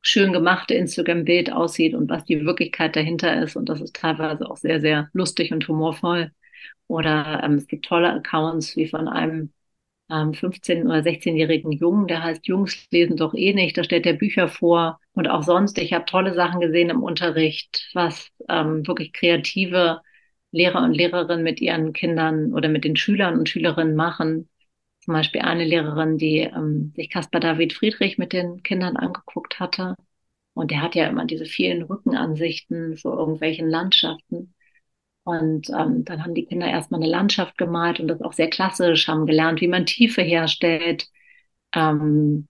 schön gemachte Instagram-Bild aussieht und was die Wirklichkeit dahinter ist. Und das ist teilweise auch sehr, sehr lustig und humorvoll. Oder ähm, es gibt tolle Accounts wie von einem ähm, 15- oder 16-jährigen Jungen, der heißt Jungs lesen doch eh nicht, da stellt er Bücher vor und auch sonst. Ich habe tolle Sachen gesehen im Unterricht, was ähm, wirklich kreative Lehrer und Lehrerinnen mit ihren Kindern oder mit den Schülern und Schülerinnen machen. Zum Beispiel eine Lehrerin, die ähm, sich Caspar David Friedrich mit den Kindern angeguckt hatte. Und der hat ja immer diese vielen Rückenansichten vor irgendwelchen Landschaften. Und ähm, dann haben die Kinder erstmal eine Landschaft gemalt und das auch sehr klassisch, haben gelernt, wie man Tiefe herstellt. Ähm,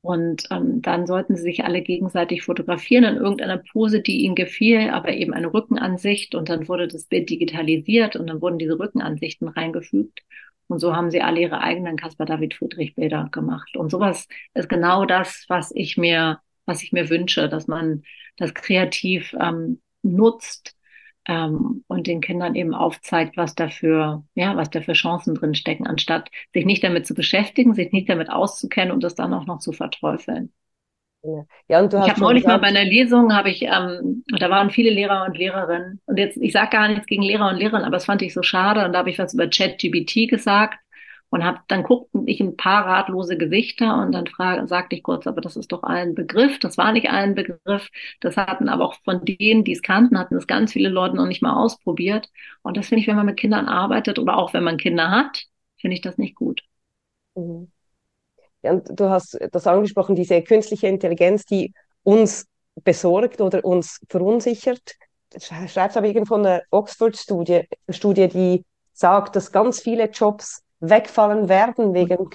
und ähm, dann sollten sie sich alle gegenseitig fotografieren in irgendeiner Pose, die ihnen gefiel, aber eben eine Rückenansicht. Und dann wurde das Bild digitalisiert und dann wurden diese Rückenansichten reingefügt. Und so haben sie alle ihre eigenen Caspar David Friedrich Bilder gemacht. Und sowas ist genau das, was ich mir, was ich mir wünsche, dass man das kreativ ähm, nutzt, ähm, und den Kindern eben aufzeigt, was dafür, ja, was da für Chancen drin stecken, anstatt sich nicht damit zu beschäftigen, sich nicht damit auszukennen und das dann auch noch zu verteufeln. Ja, und du hast ich habe neulich gesagt, mal bei einer Lesung, habe ich, ähm, da waren viele Lehrer und Lehrerinnen. Und jetzt, ich sage gar nichts gegen Lehrer und Lehrerinnen, aber das fand ich so schade. Und da habe ich was über ChatGBT gesagt. Und hab, dann guckten ich ein paar ratlose Gesichter und dann frag, sagte ich kurz, aber das ist doch ein Begriff. Das war nicht ein Begriff. Das hatten aber auch von denen, die es kannten, hatten es ganz viele Leute noch nicht mal ausprobiert. Und das finde ich, wenn man mit Kindern arbeitet oder auch wenn man Kinder hat, finde ich das nicht gut. Mhm. Ja, und du hast das angesprochen, diese künstliche Intelligenz, die uns besorgt oder uns verunsichert. Schreibst aber irgendwo von einer Oxford-Studie, Studie, die sagt, dass ganz viele Jobs wegfallen werden wegen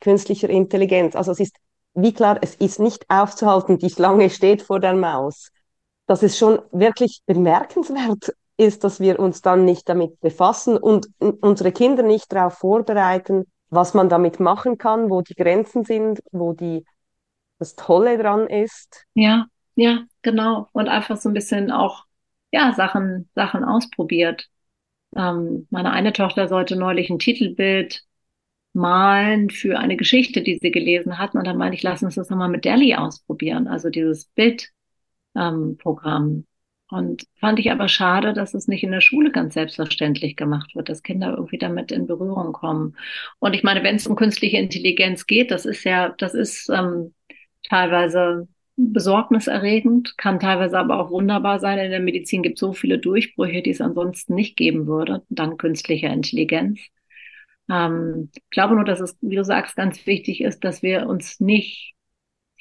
künstlicher Intelligenz. Also es ist, wie klar, es ist nicht aufzuhalten, die Schlange steht vor der Maus. Dass es schon wirklich bemerkenswert ist, dass wir uns dann nicht damit befassen und unsere Kinder nicht darauf vorbereiten, was man damit machen kann, wo die Grenzen sind, wo die, das Tolle dran ist. Ja, ja, genau. Und einfach so ein bisschen auch, ja, Sachen, Sachen ausprobiert. Ähm, meine eine Tochter sollte neulich ein Titelbild malen für eine Geschichte, die sie gelesen hatten. Und dann meinte ich, lass uns das nochmal mit Delhi ausprobieren. Also dieses Bildprogramm. Ähm, und fand ich aber schade, dass es nicht in der Schule ganz selbstverständlich gemacht wird, dass Kinder irgendwie damit in Berührung kommen. Und ich meine, wenn es um künstliche Intelligenz geht, das ist ja, das ist ähm, teilweise besorgniserregend, kann teilweise aber auch wunderbar sein. In der Medizin gibt es so viele Durchbrüche, die es ansonsten nicht geben würde, dank künstlicher Intelligenz. Ähm, ich glaube nur, dass es, wie du sagst, ganz wichtig ist, dass wir uns nicht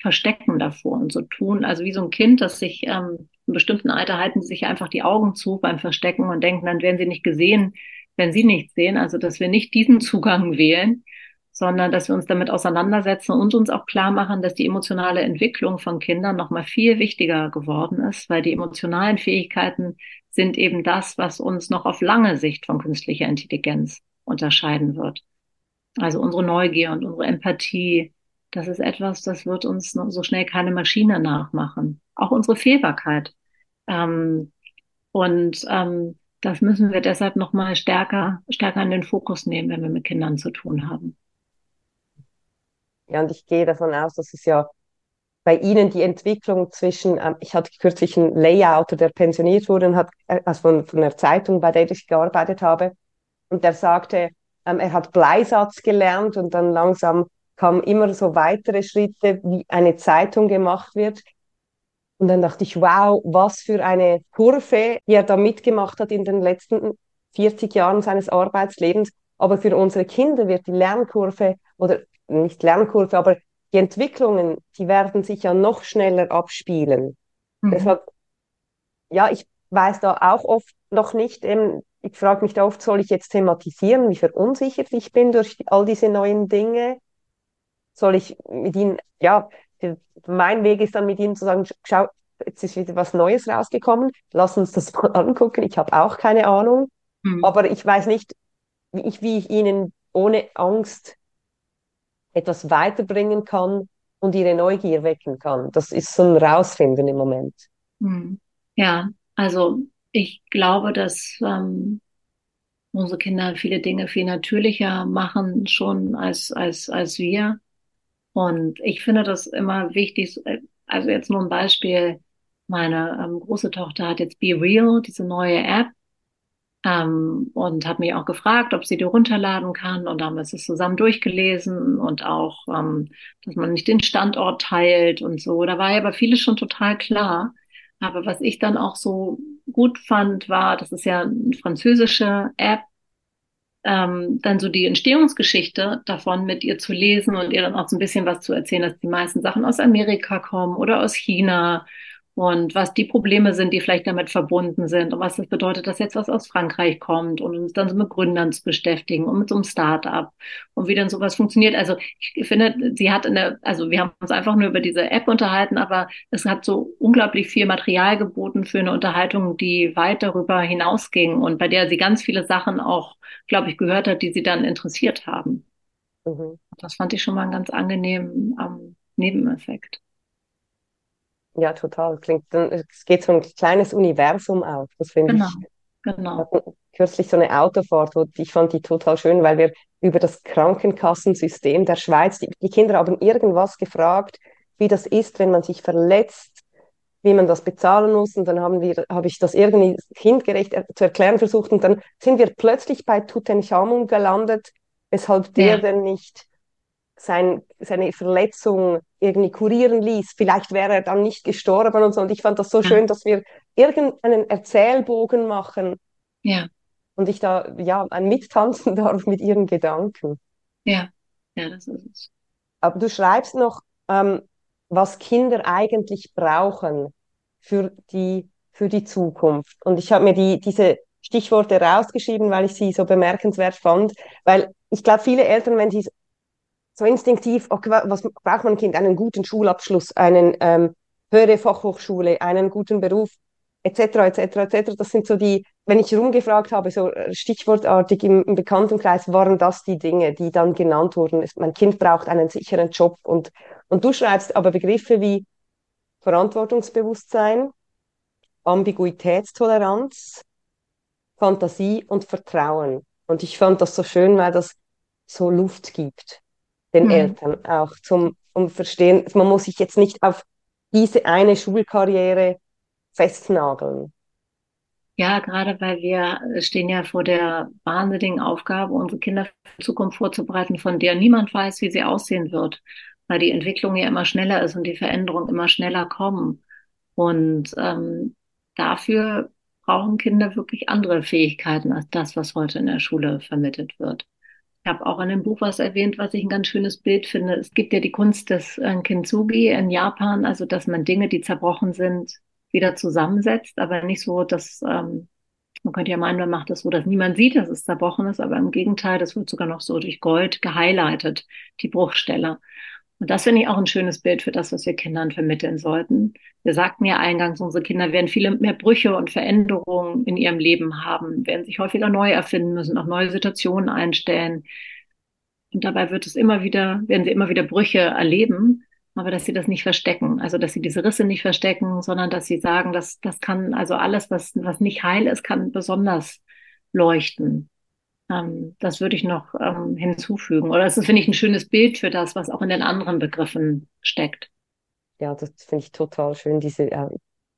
verstecken davor und so tun, also wie so ein Kind, das sich ähm, in bestimmten Alter halten sie sich einfach die Augen zu beim Verstecken und denken, dann werden sie nicht gesehen, wenn sie nichts sehen. Also, dass wir nicht diesen Zugang wählen, sondern dass wir uns damit auseinandersetzen und uns auch klar machen, dass die emotionale Entwicklung von Kindern nochmal viel wichtiger geworden ist, weil die emotionalen Fähigkeiten sind eben das, was uns noch auf lange Sicht von künstlicher Intelligenz unterscheiden wird. Also unsere Neugier und unsere Empathie, das ist etwas, das wird uns so schnell keine Maschine nachmachen. Auch unsere Fehlbarkeit. Ähm, und ähm, das müssen wir deshalb nochmal stärker, stärker in den Fokus nehmen, wenn wir mit Kindern zu tun haben. Ja, und ich gehe davon aus, dass es ja bei Ihnen die Entwicklung zwischen, ähm, ich hatte kürzlich einen Layouter, der pensioniert wurde und hat, äh, also von, von der Zeitung, bei der ich gearbeitet habe, und der sagte, ähm, er hat Bleisatz gelernt und dann langsam kamen immer so weitere Schritte, wie eine Zeitung gemacht wird. Und dann dachte ich, wow, was für eine Kurve, die er da mitgemacht hat in den letzten 40 Jahren seines Arbeitslebens. Aber für unsere Kinder wird die Lernkurve oder nicht Lernkurve, aber die Entwicklungen, die werden sich ja noch schneller abspielen. Mhm. Deshalb, ja, ich weiß da auch oft noch nicht, eben, ich frage mich da oft, soll ich jetzt thematisieren, wie verunsichert ich bin durch all diese neuen Dinge? Soll ich mit ihnen, ja, mein Weg ist dann mit ihnen zu sagen, schau, jetzt ist wieder was Neues rausgekommen, lass uns das mal angucken. Ich habe auch keine Ahnung, mhm. aber ich weiß nicht, wie ich, wie ich ihnen ohne Angst etwas weiterbringen kann und ihre Neugier wecken kann. Das ist so ein Rausfinden im Moment. Mhm. Ja, also ich glaube, dass ähm, unsere Kinder viele Dinge viel natürlicher machen schon als, als, als wir. Und ich finde das immer wichtig, also jetzt nur ein Beispiel, meine ähm, große Tochter hat jetzt Be Real, diese neue App, ähm, und hat mich auch gefragt, ob sie die runterladen kann. Und dann haben wir es zusammen durchgelesen und auch, ähm, dass man nicht den Standort teilt und so. Da war ja aber vieles schon total klar. Aber was ich dann auch so gut fand, war, das ist ja eine französische App, ähm, dann so die Entstehungsgeschichte davon mit ihr zu lesen und ihr dann auch so ein bisschen was zu erzählen, dass die meisten Sachen aus Amerika kommen oder aus China und was die Probleme sind, die vielleicht damit verbunden sind und was das bedeutet, dass jetzt was aus Frankreich kommt und uns dann so mit Gründern zu beschäftigen und mit so einem Start-up und wie dann sowas funktioniert. Also ich finde, sie hat eine, also wir haben uns einfach nur über diese App unterhalten, aber es hat so unglaublich viel Material geboten für eine Unterhaltung, die weit darüber hinausging und bei der sie ganz viele Sachen auch, glaube ich, gehört hat, die sie dann interessiert haben. Mhm. Das fand ich schon mal einen ganz angenehmen ähm, Nebeneffekt. Ja, total. Klingt, es geht so ein kleines Universum auf. Das finde genau. ich. Genau. Kürzlich so eine Autofahrt, wo ich fand die total schön, weil wir über das Krankenkassensystem der Schweiz, die, die Kinder haben irgendwas gefragt, wie das ist, wenn man sich verletzt, wie man das bezahlen muss. Und dann haben wir, habe ich das irgendwie kindgerecht zu erklären versucht. Und dann sind wir plötzlich bei Tutanchamun gelandet, weshalb der ja. denn nicht sein, seine Verletzung irgendwie kurieren ließ. Vielleicht wäre er dann nicht gestorben und so. Und ich fand das so ja. schön, dass wir irgendeinen Erzählbogen machen. Ja. Und ich da, ja, ein Mittanzen darf mit ihren Gedanken. Ja, ja, das ist es. Aber du schreibst noch, ähm, was Kinder eigentlich brauchen für die, für die Zukunft. Und ich habe mir die, diese Stichworte rausgeschrieben, weil ich sie so bemerkenswert fand, weil ich glaube, viele Eltern, wenn sie so instinktiv, okay, was braucht man Kind? Einen guten Schulabschluss, einen ähm, höhere Fachhochschule, einen guten Beruf, etc., etc., etc. Das sind so die, wenn ich rumgefragt habe, so äh, stichwortartig im, im Bekanntenkreis, waren das die Dinge, die dann genannt wurden. Mein Kind braucht einen sicheren Job und, und du schreibst aber Begriffe wie Verantwortungsbewusstsein, Ambiguitätstoleranz, Fantasie und Vertrauen. Und ich fand das so schön, weil das so Luft gibt den mhm. Eltern auch zum um verstehen. Man muss sich jetzt nicht auf diese eine Schulkarriere festnageln. Ja, gerade weil wir stehen ja vor der wahnsinnigen Aufgabe, unsere Kinder für die Zukunft vorzubereiten, von der niemand weiß, wie sie aussehen wird, weil die Entwicklung ja immer schneller ist und die Veränderungen immer schneller kommen. Und ähm, dafür brauchen Kinder wirklich andere Fähigkeiten als das, was heute in der Schule vermittelt wird. Ich habe auch in dem Buch was erwähnt, was ich ein ganz schönes Bild finde. Es gibt ja die Kunst des äh, Kintsugi in Japan, also dass man Dinge, die zerbrochen sind, wieder zusammensetzt, aber nicht so, dass ähm, man könnte ja meinen, man macht das so, dass niemand sieht, dass es zerbrochen ist, aber im Gegenteil, das wird sogar noch so durch Gold gehighlightet, die Bruchstelle. Und das finde ich auch ein schönes Bild für das, was wir Kindern vermitteln sollten. Wir sagten ja eingangs, unsere Kinder werden viele mehr Brüche und Veränderungen in ihrem Leben haben, werden sich häufiger neu erfinden müssen, auf neue Situationen einstellen. Und dabei wird es immer wieder, werden sie immer wieder Brüche erleben aber dass sie das nicht verstecken. Also, dass sie diese Risse nicht verstecken, sondern dass sie sagen, dass das kann, also alles, was, was nicht heil ist, kann besonders leuchten. Ähm, das würde ich noch ähm, hinzufügen. Oder das ist, finde ich, ein schönes Bild für das, was auch in den anderen Begriffen steckt. Ja, das finde ich total schön, diese äh,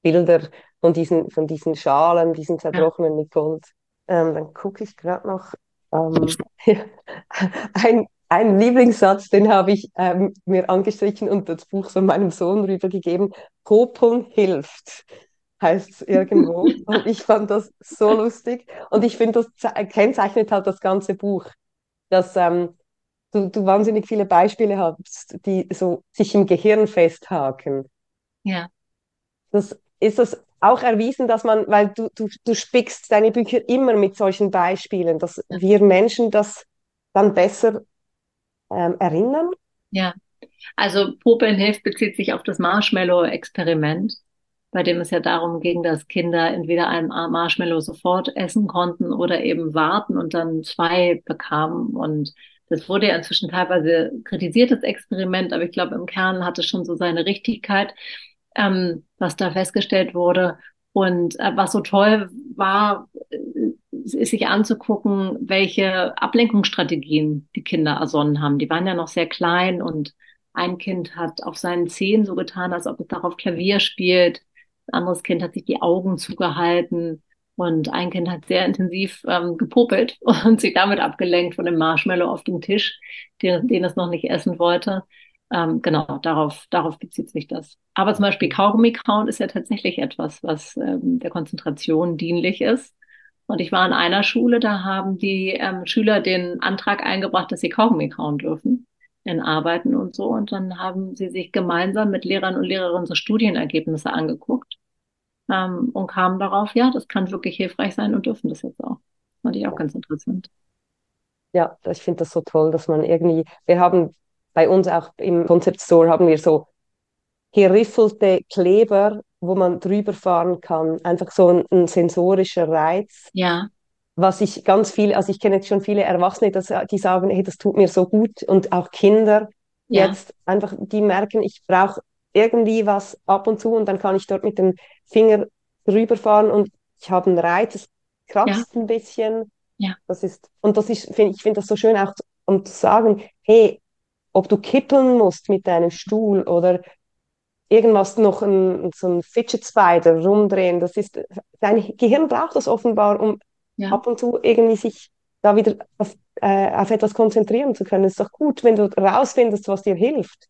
Bilder von diesen, von diesen Schalen, diesen zerbrochenen ja. mit Gold. Ähm, dann gucke ich gerade noch ähm, ein, einen Lieblingssatz, den habe ich ähm, mir angestrichen und das Buch so meinem Sohn rübergegeben. Popeln hilft, heißt es irgendwo. und ich fand das so lustig. Und ich finde, das kennzeichnet halt das ganze Buch, dass ähm, du, du wahnsinnig viele Beispiele hast, die so sich im Gehirn festhaken. Ja. Das ist das auch erwiesen, dass man, weil du, du, du spickst deine Bücher immer mit solchen Beispielen, dass wir Menschen das dann besser ähm, erinnern? Ja, also Popeln hilft bezieht sich auf das Marshmallow-Experiment, bei dem es ja darum ging, dass Kinder entweder ein Marshmallow sofort essen konnten oder eben warten und dann zwei bekamen. Und das wurde ja inzwischen teilweise kritisiertes Experiment, aber ich glaube, im Kern hat es schon so seine Richtigkeit, ähm, was da festgestellt wurde. Und äh, was so toll war, ist sich anzugucken, welche Ablenkungsstrategien die Kinder ersonnen haben. Die waren ja noch sehr klein und ein Kind hat auf seinen Zehen so getan, als ob es darauf Klavier spielt. Ein anderes Kind hat sich die Augen zugehalten und ein Kind hat sehr intensiv ähm, gepopelt und sich damit abgelenkt von dem Marshmallow auf dem Tisch, den, den es noch nicht essen wollte. Ähm, genau, darauf, darauf bezieht sich das. Aber zum Beispiel Kaugummi-Count ist ja tatsächlich etwas, was ähm, der Konzentration dienlich ist. Und ich war in einer Schule, da haben die ähm, Schüler den Antrag eingebracht, dass sie Kaugummi kauen dürfen in Arbeiten und so. Und dann haben sie sich gemeinsam mit Lehrern und Lehrerinnen so Studienergebnisse angeguckt ähm, und kamen darauf, ja, das kann wirklich hilfreich sein und dürfen das jetzt auch. Fand ich auch ganz interessant. Ja, ich finde das so toll, dass man irgendwie, wir haben bei uns auch im Concept Store haben wir so geriffelte Kleber wo man drüber fahren kann. Einfach so ein, ein sensorischer Reiz. Ja. Was ich ganz viel, also ich kenne jetzt schon viele Erwachsene, dass, die sagen, hey, das tut mir so gut und auch Kinder ja. jetzt einfach, die merken, ich brauche irgendwie was ab und zu und dann kann ich dort mit dem Finger drüber fahren und ich habe einen Reiz, es kratzt ja. ein bisschen. Ja. Das ist, und das ist, find, ich finde das so schön auch, um zu sagen, hey, ob du kippeln musst mit deinem Stuhl oder irgendwas noch ein, so ein Fidget Spider rumdrehen. Das ist, dein Gehirn braucht das offenbar, um ja. ab und zu irgendwie sich da wieder auf, äh, auf etwas konzentrieren zu können. Es ist doch gut, wenn du rausfindest, was dir hilft.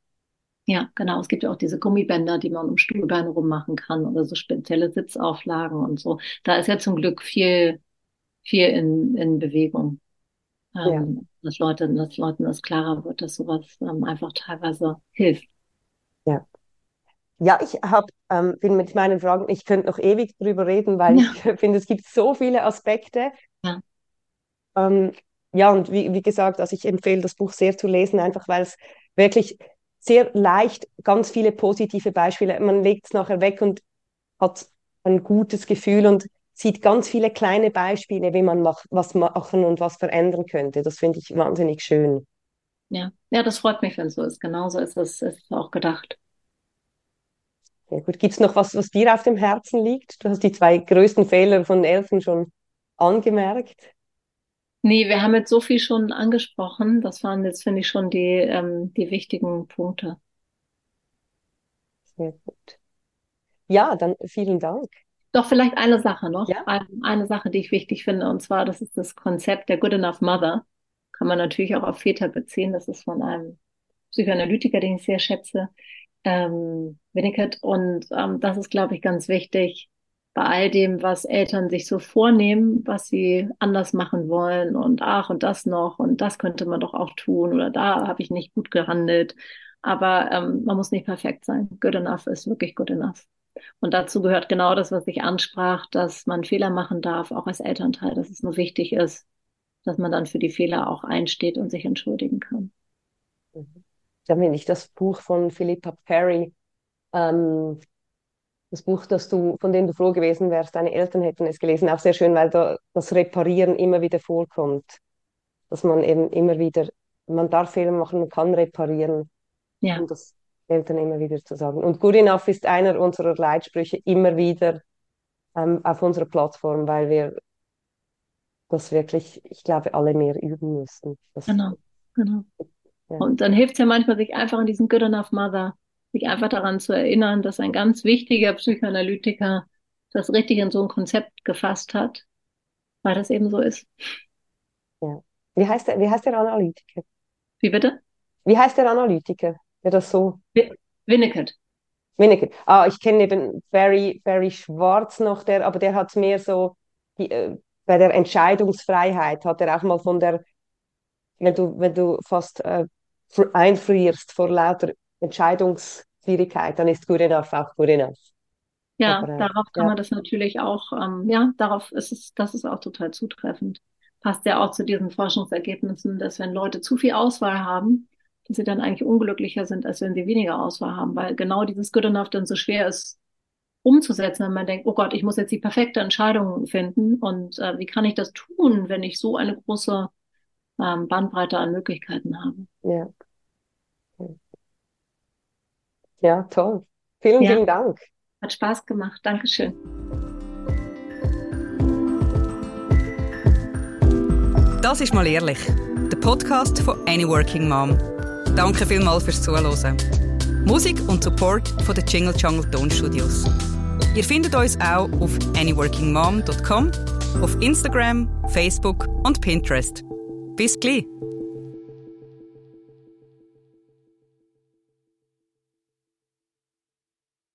Ja, genau. Es gibt ja auch diese Gummibänder, die man um Stuhlbeine rummachen kann oder so spezielle Sitzauflagen und so. Da ist ja zum Glück viel, viel in, in Bewegung. Ähm, ja. dass, Leute, dass Leuten das klarer wird, dass sowas ähm, einfach teilweise hilft. Ja. Ja, ich hab, ähm, bin mit meinen Fragen, ich könnte noch ewig drüber reden, weil ja. ich finde, es gibt so viele Aspekte. Ja. Ähm, ja, und wie, wie gesagt, also ich empfehle das Buch sehr zu lesen, einfach weil es wirklich sehr leicht ganz viele positive Beispiele, man legt es nachher weg und hat ein gutes Gefühl und sieht ganz viele kleine Beispiele, wie man mach, was machen und was verändern könnte. Das finde ich wahnsinnig schön. Ja, ja, das freut mich, wenn es so ist. Genauso ist es ist auch gedacht. Sehr gut. Gibt es noch was, was dir auf dem Herzen liegt? Du hast die zwei größten Fehler von Elfen schon angemerkt. Nee, wir haben jetzt so viel schon angesprochen. Das waren jetzt, finde ich, schon die, ähm, die wichtigen Punkte. Sehr gut. Ja, dann vielen Dank. Doch vielleicht eine Sache noch. Ja? Eine Sache, die ich wichtig finde, und zwar, das ist das Konzept der Good Enough Mother. Kann man natürlich auch auf Väter beziehen. Das ist von einem Psychoanalytiker, den ich sehr schätze, ähm, Winnicott. Und ähm, das ist, glaube ich, ganz wichtig, bei all dem, was Eltern sich so vornehmen, was sie anders machen wollen und ach und das noch und das könnte man doch auch tun oder da habe ich nicht gut gehandelt. Aber ähm, man muss nicht perfekt sein. Good enough ist wirklich good enough. Und dazu gehört genau das, was ich ansprach, dass man Fehler machen darf, auch als Elternteil, dass es nur wichtig ist, dass man dann für die Fehler auch einsteht und sich entschuldigen kann. Bin ich das Buch von Philippa Perry ähm, das Buch, das du, von dem du froh gewesen wärst, deine Eltern hätten es gelesen, auch sehr schön, weil da das Reparieren immer wieder vorkommt. Dass man eben immer wieder, man darf Fehler machen, man kann reparieren. Ja. Und das Eltern immer wieder zu sagen. Und Good Enough ist einer unserer Leitsprüche immer wieder ähm, auf unserer Plattform, weil wir das wirklich, ich glaube, alle mehr üben müssen. Das genau, genau. Ja. Und dann hilft es ja manchmal, sich einfach in diesen Good Enough Mother sich einfach daran zu erinnern, dass ein ganz wichtiger Psychoanalytiker das richtig in so ein Konzept gefasst hat, weil das eben so ist. Ja. Wie heißt der, wie heißt der Analytiker? Wie bitte? Wie heißt der Analytiker, der das so? Winnicott. Winnicott. Ah, ich kenne eben Barry, Barry Schwarz noch, der, aber der hat mehr so die, äh, bei der Entscheidungsfreiheit hat er auch mal von der, wenn du, wenn du fast äh, einfrierst vor lauter Entscheidungsschwierigkeit, dann ist good enough auch good enough. Ja, Aber, äh, darauf kann ja. man das natürlich auch, ähm, ja, darauf ist es, das ist auch total zutreffend. Passt ja auch zu diesen Forschungsergebnissen, dass wenn Leute zu viel Auswahl haben, dass sie dann eigentlich unglücklicher sind, als wenn sie weniger Auswahl haben, weil genau dieses Good Enough dann so schwer ist umzusetzen, wenn man denkt, oh Gott, ich muss jetzt die perfekte Entscheidung finden und äh, wie kann ich das tun, wenn ich so eine große ähm, Bandbreite an Möglichkeiten habe. Ja. Ja, toll. Vielen, ja. vielen Dank. Hat Spaß gemacht. Dankeschön. Das ist mal ehrlich. Der Podcast von Any Working Mom. Danke vielmals fürs Zuhören. Musik und Support von den Jingle Jungle Tonstudios. Ihr findet uns auch auf anyworkingmom.com, auf Instagram, Facebook und Pinterest. Bis gleich.